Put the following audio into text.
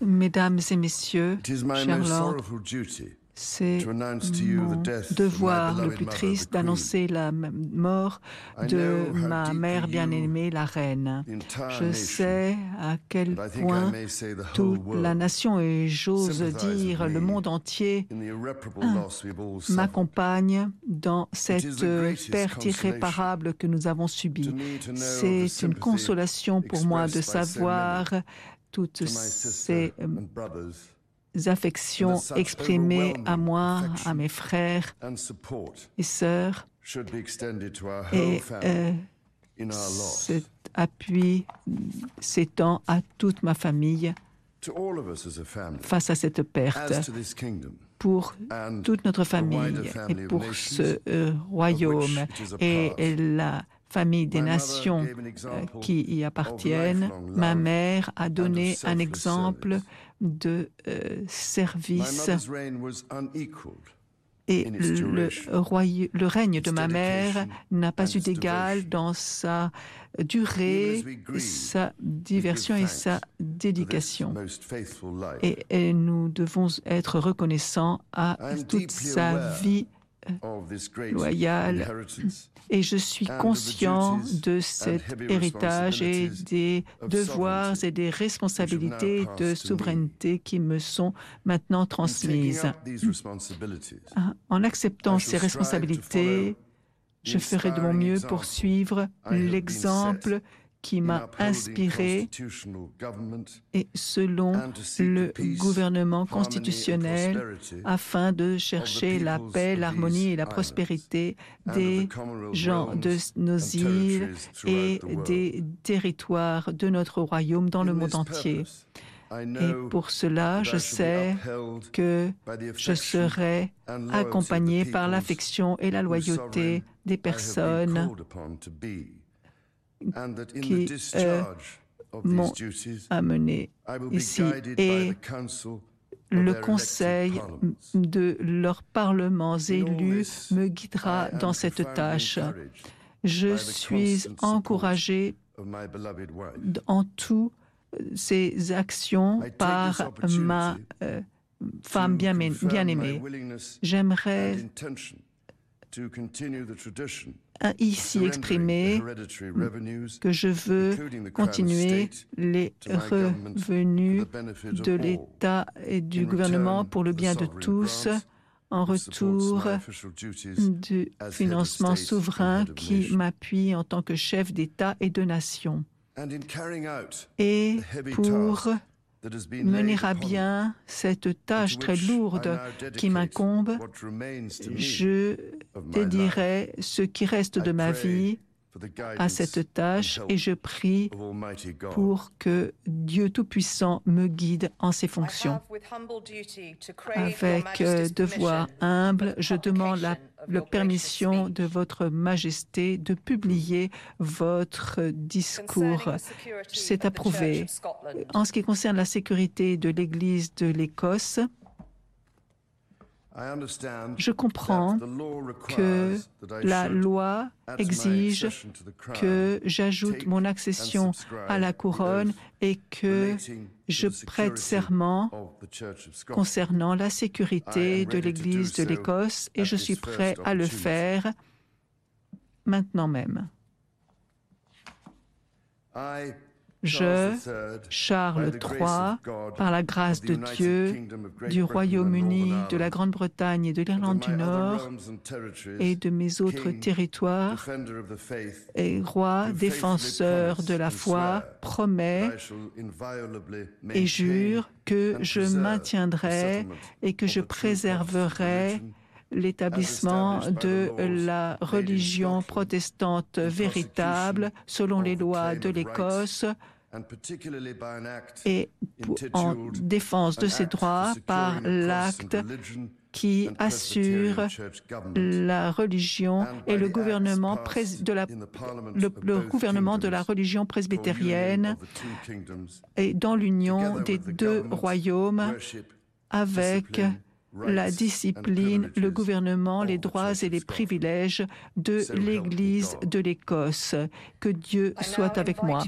Mesdames et messieurs, it is my chers most lords, sorrowful duty c'est mon devoir le plus triste d'annoncer la mort de ma mère bien-aimée, la reine. Je sais à quel point toute la nation et j'ose dire le monde entier Ah, m'accompagne dans cette euh, perte irréparable que nous avons subie. C'est une consolation pour moi de savoir toutes ces affections exprimées à moi, à mes frères et sœurs et euh, cet appui s'étend à toute ma famille face à cette perte, pour toute notre famille et pour ce euh, royaume et la famille des nations euh, qui y appartiennent. Ma mère a donné un exemple. De euh, service et le, règne de ma mère n'a pas eu d'égal dans sa durée, sa diversion et sa dédication. Et, et nous devons être reconnaissants à toute sa vie. Inheritance Et je suis conscient de cet héritage et des devoirs et des responsabilités de souveraineté qui me sont maintenant transmises. Hein, En acceptant ces responsabilités, je ferai de mon mieux pour suivre l'exemple qui m'a inspiré et selon le gouvernement constitutionnel afin de chercher la paix, l'harmonie et la prospérité des gens de nos îles et des territoires de notre royaume dans le monde entier. Et pour cela, je sais que je serai accompagné par l'affection et la loyauté des personnes qui, the euh, discharge of m'ont be ici. Et le conseil de leurs parlements élus me guidera dans cette tâche. Je suis encouragé en tout ces actions par ma euh, femme to bien, confirm bien my aimée. willingness J'aimerais ici revenues, que je veux continuer les revenus de l'État et du gouvernement pour le bien de tous en retour du financement souverain qui m'appuie en tant que chef d'État et de nation. Et pour mener à bien cette tâche très lourde qui m'incombe, je dédierai ce qui reste de ma vie à cette tâche et je prie pour que Dieu Tout-Puissant me guide en ses fonctions. Avec euh, devoir humble, je demande la, la permission de votre Majesté de publier votre discours. C'est approuvé. En ce qui concerne la sécurité de l'Église de l'Écosse, je comprends que la loi exige que j'ajoute mon accession à la couronne et que je prête serment concernant la sécurité de l'Église de l'Écosse et je suis prêt à le faire maintenant même. Je, Charles III, par la grâce de Dieu, du Royaume-Uni, de la Grande-Bretagne et de l'Irlande du Nord et de mes autres territoires, et roi, défenseur de la foi, and swear promet that I shall inviolably et jure que je maintiendrai et que je préserverai l'établissement de la religion protestante véritable selon les lois de l'Écosse et en défense de for droits par l'acte qui assure la religion et le gouvernement de la, le, gouvernement de la religion presbytérienne et dans l'union des deux royaumes avec la discipline, le gouvernement, les droits et les privilèges de l'Église de l'Écosse. Que Dieu soit avec moi.